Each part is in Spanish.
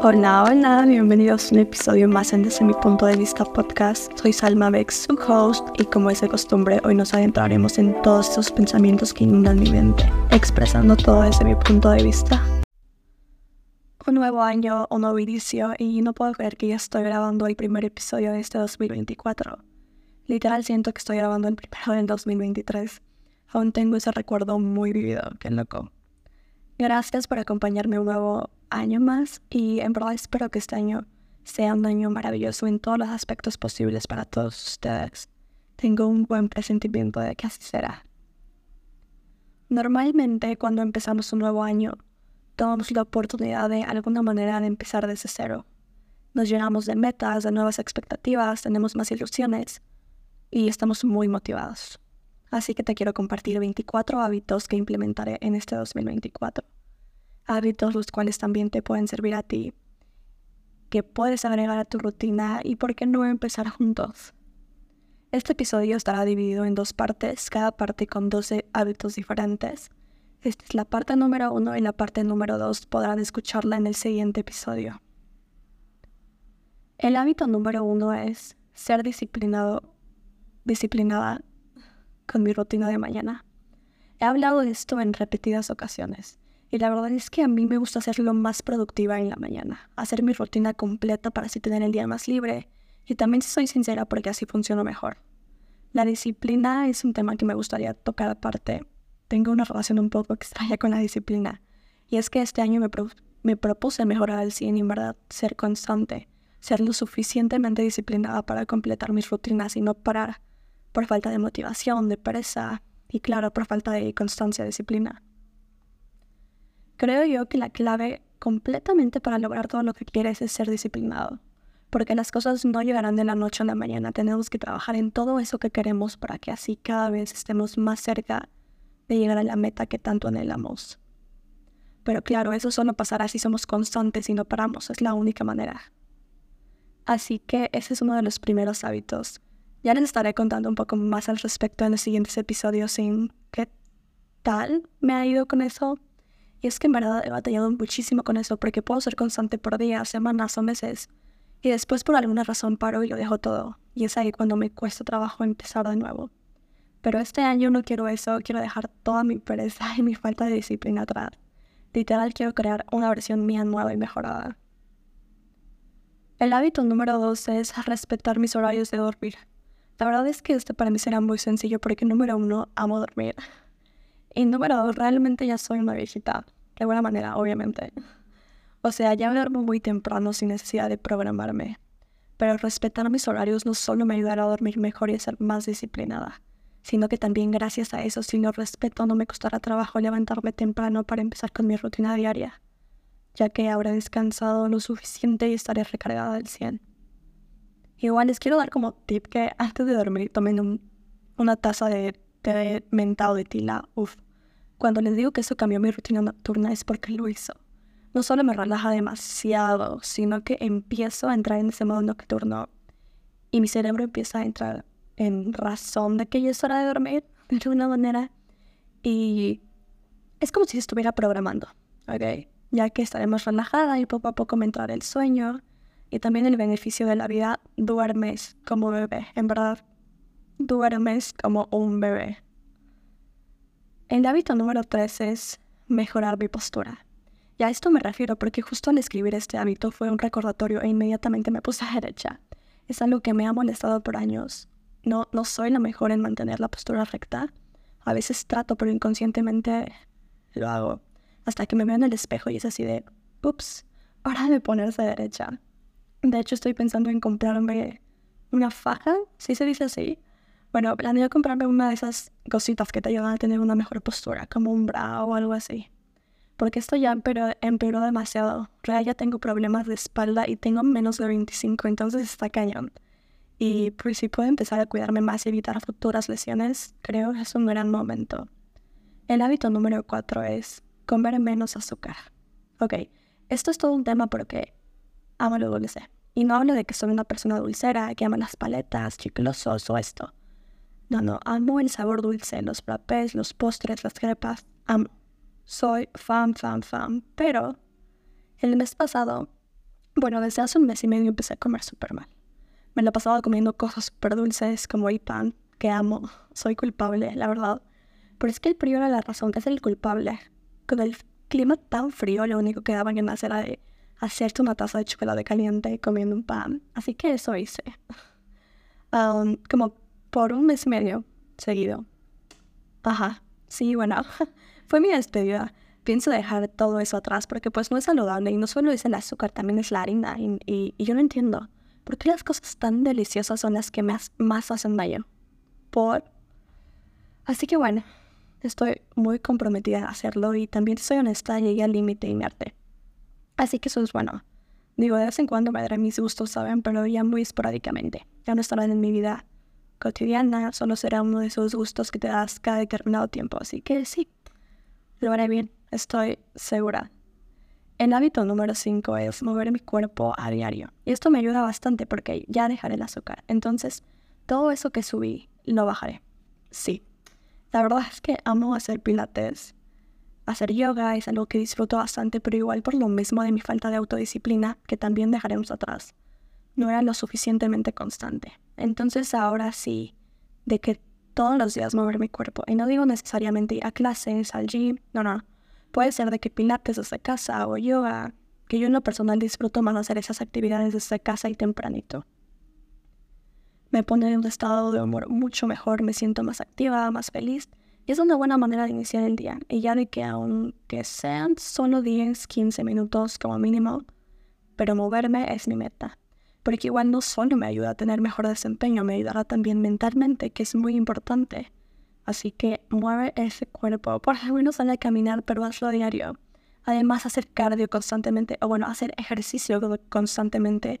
Hola, hola, bienvenidos a un episodio más en Desde mi punto de vista podcast. Soy Salma Beck, su host, y como es de costumbre, hoy nos adentraremos en todos esos pensamientos que inundan mi mente, expresando todo desde mi punto de vista. Un nuevo año, un nuevo inicio, y no puedo creer que ya estoy grabando el primer episodio de este 2024. Literal siento que estoy grabando el primero del 2023. Aún tengo ese recuerdo muy vivido, qué loco. Gracias por acompañarme un nuevo año más y en verdad espero que este año sea un año maravilloso en todos los aspectos posibles para todos ustedes. Tengo un buen presentimiento de que así será. Normalmente cuando empezamos un nuevo año, tomamos la oportunidad de alguna manera de empezar desde cero. Nos llenamos de metas, de nuevas expectativas, tenemos más ilusiones y estamos muy motivados. Así que te quiero compartir 24 hábitos que implementaré en este 2024 hábitos los cuales también te pueden servir a ti, que puedes agregar a tu rutina y por qué no empezar juntos. Este episodio estará dividido en dos partes, cada parte con 12 hábitos diferentes. Esta es la parte número uno y la parte número dos podrán escucharla en el siguiente episodio. El hábito número uno es ser disciplinado, disciplinada con mi rutina de mañana. He hablado de esto en repetidas ocasiones y la verdad es que a mí me gusta hacerlo más productiva en la mañana, hacer mi rutina completa para así tener el día más libre. Y también soy sincera porque así funciona mejor. La disciplina es un tema que me gustaría tocar aparte. Tengo una relación un poco extraña con la disciplina. Y es que este año me, me propuse mejorar el 100 y en verdad ser constante, ser lo suficientemente disciplinada para completar mis rutinas y no parar por falta de motivación, de pereza y claro, por falta de constancia, disciplina. Creo yo que la clave completamente para lograr todo lo que quieres es ser disciplinado, porque las cosas no llegarán de la noche a la mañana, tenemos que trabajar en todo eso que queremos para que así cada vez estemos más cerca de llegar a la meta que tanto anhelamos. Pero claro, eso solo pasará si somos constantes y no paramos, es la única manera. Así que ese es uno de los primeros hábitos. Ya les estaré contando un poco más al respecto en los siguientes episodios en qué tal me ha ido con eso, y es que en verdad he batallado muchísimo con eso porque puedo ser constante por días, semanas o meses. Y después por alguna razón paro y lo dejo todo. Y es ahí cuando me cuesta trabajo empezar de nuevo. Pero este año no quiero eso, quiero dejar toda mi pereza y mi falta de disciplina atrás. Literal quiero crear una versión mía nueva y mejorada. El hábito número dos es respetar mis horarios de dormir. La verdad es que este para mí será muy sencillo porque número uno, amo dormir. Y número dos, realmente ya soy una viejita. De buena manera, obviamente. O sea, ya me duermo muy temprano sin necesidad de programarme. Pero respetar mis horarios no solo me ayudará a dormir mejor y a ser más disciplinada, sino que también gracias a eso, si lo respeto, no me costará trabajo levantarme temprano para empezar con mi rutina diaria, ya que habré descansado lo suficiente y estaré recargada al 100. Igual les quiero dar como tip que antes de dormir tomen una taza de té mentado de tila. Uf, cuando les digo que eso cambió mi rutina nocturna es porque lo hizo. No solo me relaja demasiado, sino que empiezo a entrar en ese modo nocturno y mi cerebro empieza a entrar en razón de que ya es hora de dormir, de alguna manera. Y es como si estuviera programando, ¿ok? Ya que estaré más relajada y poco a poco me entrará el sueño. Y también el beneficio de la vida, duermes como bebé. En verdad, duermes como un bebé. El hábito número 3 es mejorar mi postura. Y a esto me refiero porque justo al escribir este hábito fue un recordatorio e inmediatamente me puse a derecha. Es algo que me ha molestado por años. No, no soy la mejor en mantener la postura recta. A veces trato, pero inconscientemente lo hago. Hasta que me veo en el espejo y es así de, ups, hora de ponerse derecha. De hecho, estoy pensando en comprarme una faja, si se dice así, bueno, planeo comprarme una de esas cositas que te ayudan a tener una mejor postura, como un bra o algo así. Porque esto ya empeoró, empeoró demasiado. Real ya tengo problemas de espalda y tengo menos de 25, entonces está cañón. Y pues si puedo empezar a cuidarme más y evitar futuras lesiones, creo que es un gran momento. El hábito número 4 es comer menos azúcar. Ok, esto es todo un tema porque amo lo dulce. Y no hablo de que soy una persona dulcera, que ama las paletas, chiclosos o esto. No, no, amo el sabor dulce, los frappés, los postres, las crepas. Amo. Soy fan, fan, fan. Pero el mes pasado Bueno, desde hace un mes y medio empecé a comer súper mal. Me lo pasaba comiendo cosas súper dulces como el pan, que amo. Soy culpable, la verdad. Pero es que el frío era la razón, es el culpable. Con el clima tan frío, lo único que daban ganas era de hacerte una taza de chocolate caliente comiendo un pan. Así que eso hice. Um, como por un mes y medio seguido. Ajá, sí, bueno, fue mi despedida. Pienso dejar todo eso atrás porque pues no es saludable y no solo es el azúcar, también es la harina y, yo no entiendo. ¿Por qué las cosas tan deliciosas son las que más, más hacen daño? Por... Así que bueno, estoy muy comprometida a hacerlo y también soy honesta, llegué al límite inerte. Así que eso es bueno. Digo, de vez en cuando me daré mis gustos, ¿saben? Pero ya muy esporádicamente. Ya no estarán en mi vida cotidiana, solo será uno de esos gustos que te das cada determinado tiempo. Así que sí, lo haré bien, estoy segura. El hábito número 5 es mover mi cuerpo a diario. Y esto me ayuda bastante porque ya dejaré el azúcar. Entonces, todo eso que subí, lo bajaré. Sí. La verdad es que amo hacer pilates. Hacer yoga es algo que disfruto bastante, pero igual por lo mismo de mi falta de autodisciplina, que también dejaremos atrás no era lo suficientemente constante. Entonces ahora sí, de que todos los días mover mi cuerpo, y no digo necesariamente ir a clases, al gym, no, no, puede ser de que pilates desde casa o yoga, que yo en lo personal disfruto más hacer esas actividades desde casa y tempranito. Me pone en un estado de humor mucho mejor, me siento más activa, más feliz, y es una buena manera de iniciar el día. Y ya de que aunque sean solo 10, 15 minutos como mínimo, pero moverme es mi meta porque igual no solo me ayuda a tener mejor desempeño, me ayudará también mentalmente, que es muy importante. Así que mueve ese cuerpo, por lo menos sale a caminar, pero hazlo a diario. Además, hacer cardio constantemente, o bueno, hacer ejercicio constantemente,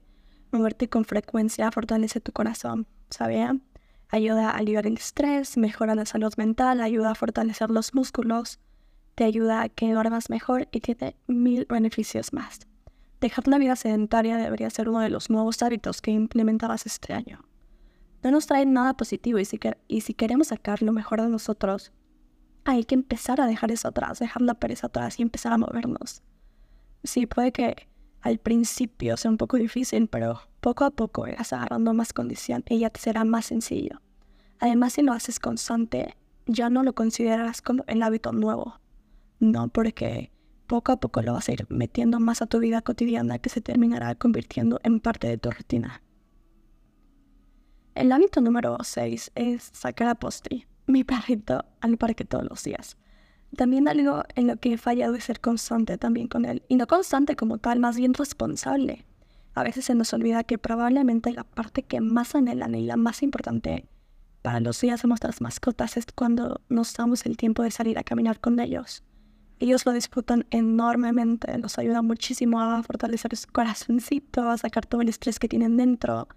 moverte con frecuencia, fortalece tu corazón, ¿sabían? Ayuda a aliviar el estrés, mejora la salud mental, ayuda a fortalecer los músculos, te ayuda a que duermas mejor y tiene mil beneficios más. Dejar la vida sedentaria debería ser uno de los nuevos hábitos que implementarás este año. No nos trae nada positivo y si, y si queremos sacar lo mejor de nosotros, hay que empezar a dejar eso atrás, dejar la pereza atrás y empezar a movernos. Sí, puede que al principio sea un poco difícil, pero poco a poco irás agarrando más condición y ya te será más sencillo. Además, si lo haces constante, ya no lo considerarás como el hábito nuevo. No porque poco a poco lo vas a ir metiendo más a tu vida cotidiana que se terminará convirtiendo en parte de tu rutina. El hábito número 6 es sacar a Posty, mi perrito, al parque todos los días. También algo en lo que he fallado es ser constante también con él. Y no constante como tal, más bien responsable. A veces se nos olvida que probablemente la parte que más anhelan y la más importante para los días de nuestras mascotas es cuando nos damos el tiempo de salir a caminar con ellos. Ellos lo disfrutan enormemente, los ayuda muchísimo a fortalecer su corazoncito, a sacar todo el estrés que tienen dentro.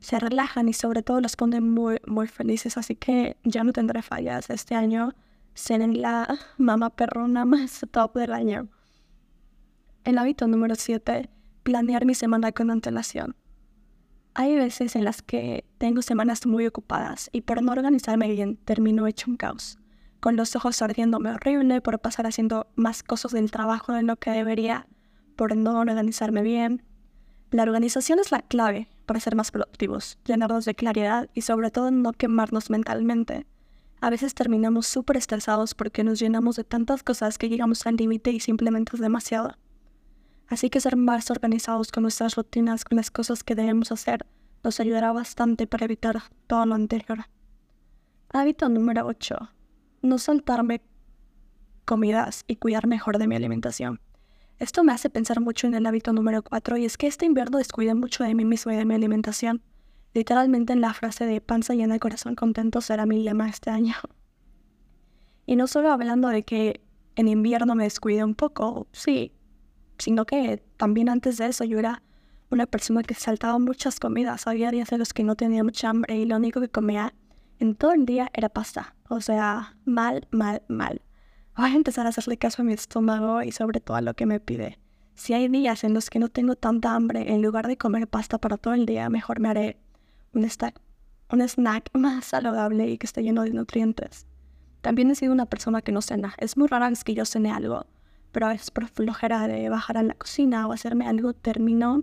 Se relajan y sobre todo los ponen muy, muy felices, así que ya no tendré fallas este año. Seré la mamá perrona más top del año. El hábito número 7, planear mi semana con antelación. Hay veces en las que tengo semanas muy ocupadas y por no organizarme bien termino hecho un caos con los ojos ardiéndome horrible por pasar haciendo más cosas del trabajo de lo que debería, por no organizarme bien. La organización es la clave para ser más productivos, llenarnos de claridad y sobre todo no quemarnos mentalmente. A veces terminamos súper estresados porque nos llenamos de tantas cosas que llegamos al límite y simplemente es demasiado. Así que ser más organizados con nuestras rutinas, con las cosas que debemos hacer, nos ayudará bastante para evitar todo lo anterior. Hábito número 8 no saltarme comidas y cuidar mejor de mi alimentación. Esto me hace pensar mucho en el hábito número 4 y es que este invierno descuidé mucho de mí mismo y de mi alimentación. Literalmente en la frase de panza llena corazón contento será mi lema este año. Y no solo hablando de que en invierno me descuidé un poco, sí, sino que también antes de eso yo era una persona que saltaba muchas comidas. Había días en los que no tenía mucha hambre y lo único que comía en todo el día era pasta. O sea, mal, mal, mal. Voy a empezar a hacerle caso a mi estómago y sobre todo a lo que me pide. Si hay días en los que no tengo tanta hambre, en lugar de comer pasta para todo el día, mejor me haré un, snack, un snack más saludable y que esté lleno de nutrientes. También he sido una persona que no cena. Es muy raro que yo cene algo, pero a veces por flojera de bajar a la cocina o hacerme algo, termino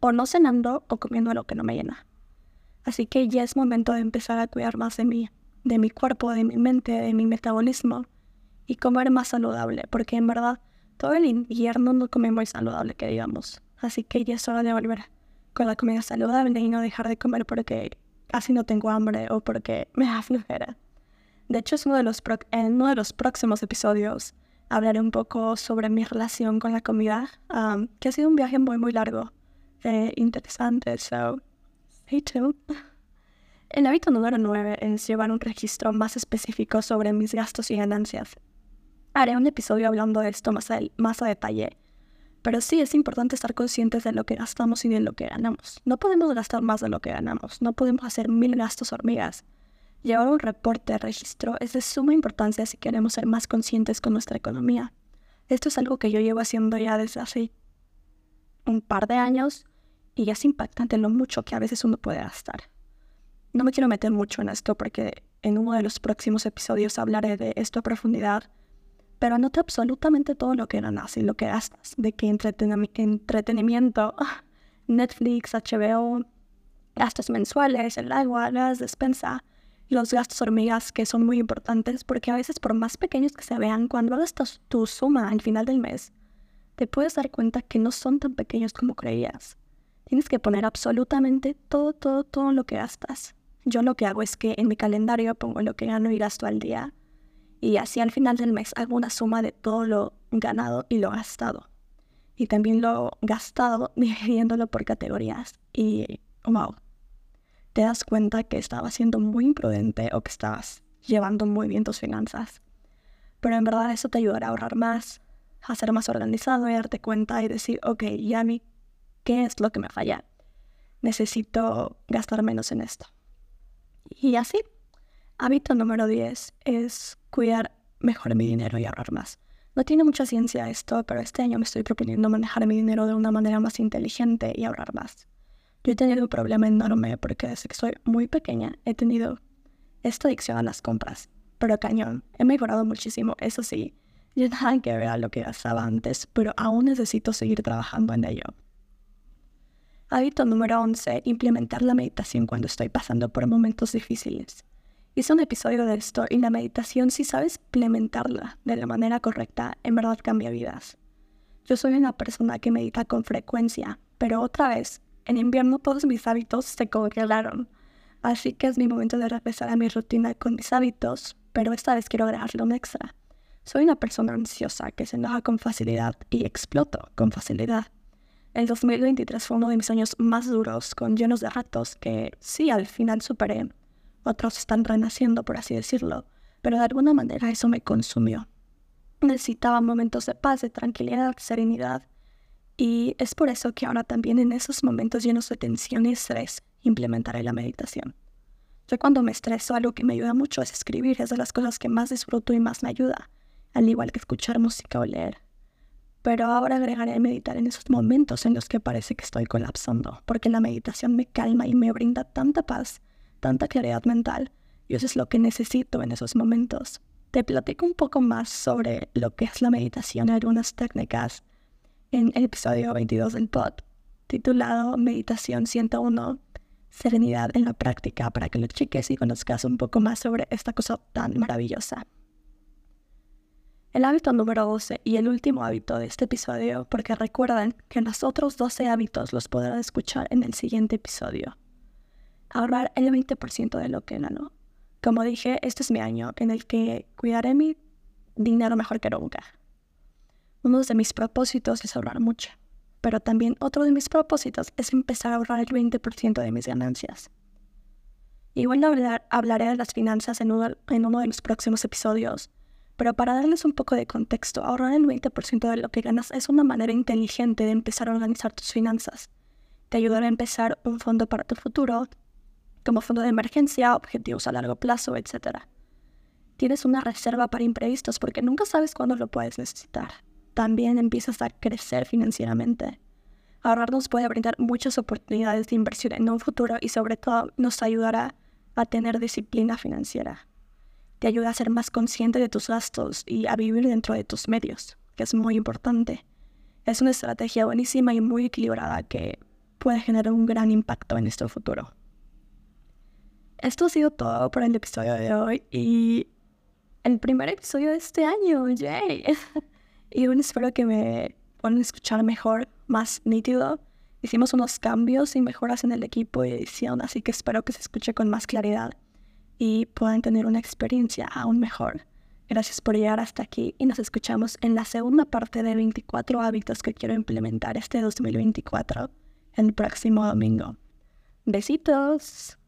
o no cenando o comiendo lo que no me llena. Así que ya es momento de empezar a cuidar más de mí, de mi cuerpo, de mi mente, de mi metabolismo y comer más saludable, porque en verdad todo el invierno no come muy saludable, que digamos. Así que ya es hora de volver con la comida saludable y no dejar de comer porque casi no tengo hambre o porque me da. De hecho, es uno de los en uno de los próximos episodios hablaré un poco sobre mi relación con la comida, um, que ha sido un viaje muy, muy largo, e interesante, so stay tuned. El hábito número 9 es llevar un registro más específico sobre mis gastos y ganancias. Haré un episodio hablando de esto más a, más a detalle, pero sí es importante estar conscientes de lo que gastamos y de lo que ganamos. No podemos gastar más de lo que ganamos, no podemos hacer mil gastos hormigas. Llevar un reporte de registro es de suma importancia si queremos ser más conscientes con nuestra economía. Esto es algo que yo llevo haciendo ya desde hace un par de años y es impactante lo mucho que a veces uno puede gastar. No me quiero meter mucho en esto porque en uno de los próximos episodios hablaré de esto a profundidad, pero anota absolutamente todo lo que ganas y lo que gastas, de qué entretenimiento, Netflix, HBO, gastos mensuales, el agua, las despensa, los gastos hormigas que son muy importantes porque a veces por más pequeños que se vean, cuando hagas tu suma al final del mes, te puedes dar cuenta que no son tan pequeños como creías. Tienes que poner absolutamente todo, todo, todo lo que gastas. Yo lo que hago es que en mi calendario pongo lo que gano y gasto al día y así al final del mes hago una suma de todo lo ganado y lo gastado. Y también lo gastado dividiéndolo por categorías. Y, wow, te das cuenta que estabas siendo muy imprudente o que estabas llevando muy bien tus finanzas. Pero en verdad eso te ayudará a ahorrar más, a ser más organizado y darte cuenta y decir, ok, ya a mí, ¿qué es lo que me falla? Necesito gastar menos en esto. Y así, hábito número 10 es cuidar mejor mi dinero y ahorrar más. No tiene mucha ciencia esto, pero este año me estoy proponiendo manejar mi dinero de una manera más inteligente y ahorrar más. Yo he tenido un problema enorme porque desde que soy muy pequeña he tenido esta adicción a las compras. Pero cañón, he mejorado muchísimo, eso sí. Yo nada que ver a lo que gastaba antes, pero aún necesito seguir trabajando en ello. Hábito número 11. Implementar la meditación cuando estoy pasando por momentos difíciles. Hice un episodio de esto y la meditación, si sabes implementarla de la manera correcta, en verdad cambia vidas. Yo soy una persona que medita con frecuencia, pero otra vez, en invierno todos mis hábitos se congelaron. Así que es mi momento de regresar a mi rutina con mis hábitos, pero esta vez quiero agregarle un extra. Soy una persona ansiosa que se enoja con facilidad y exploto con facilidad. El 2023 fue uno de mis años más duros, con llenos de retos que sí, al final superé, otros están renaciendo, por así decirlo, pero de alguna manera eso me consumió. Necesitaba momentos de paz, de tranquilidad, serenidad, y es por eso que ahora también en esos momentos llenos de tensión y estrés implementaré la meditación. Yo cuando me estreso algo que me ayuda mucho es escribir, es de las cosas que más disfruto y más me ayuda, al igual que escuchar música o leer. Pero ahora agregaré meditar en esos momentos en los que parece que estoy colapsando, porque la meditación me calma y me brinda tanta paz tanta claridad mental y eso es lo que necesito en esos momentos. Te platico un poco más sobre lo que es la meditación y algunas técnicas en el episodio 22 del pod, titulado Meditación 101, Serenidad en la práctica, para que lo cheques y conozcas un poco más sobre esta cosa tan maravillosa. El hábito número 12 y el último hábito de este episodio, porque recuerden que los otros 12 hábitos los podrán escuchar en el siguiente episodio ahorrar el 20% de lo que gano. Como dije, este es mi año en el que cuidaré mi dinero mejor que nunca. Uno de mis propósitos es ahorrar mucho, pero también otro de mis propósitos es empezar a ahorrar el 20% de mis ganancias. Igual hablar, hablaré de las finanzas en uno, en uno de los próximos episodios, pero para darles un poco de contexto, ahorrar el 20% de lo que ganas es una manera inteligente de empezar a organizar tus finanzas. Te ayudará a empezar un fondo para tu futuro, como fondo de emergencia, objetivos a largo plazo, etc. Tienes una reserva para imprevistos porque nunca sabes cuándo lo puedes necesitar. También empiezas a crecer financieramente. Ahorrar nos puede brindar muchas oportunidades de inversión en un futuro y sobre todo nos ayudará a tener disciplina financiera. Te ayuda a ser más consciente de tus gastos y a vivir dentro de tus medios, que es muy importante. Es una estrategia buenísima y muy equilibrada que puede generar un gran impacto en nuestro futuro. Esto ha sido todo por el episodio de hoy y el primer episodio de este año, yay. y bueno, espero que me puedan escuchar mejor, más nítido. Hicimos unos cambios y mejoras en el equipo y edición, así que espero que se escuche con más claridad y puedan tener una experiencia aún mejor. Gracias por llegar hasta aquí y nos escuchamos en la segunda parte de 24 hábitos que quiero implementar este 2024, el próximo domingo. Besitos.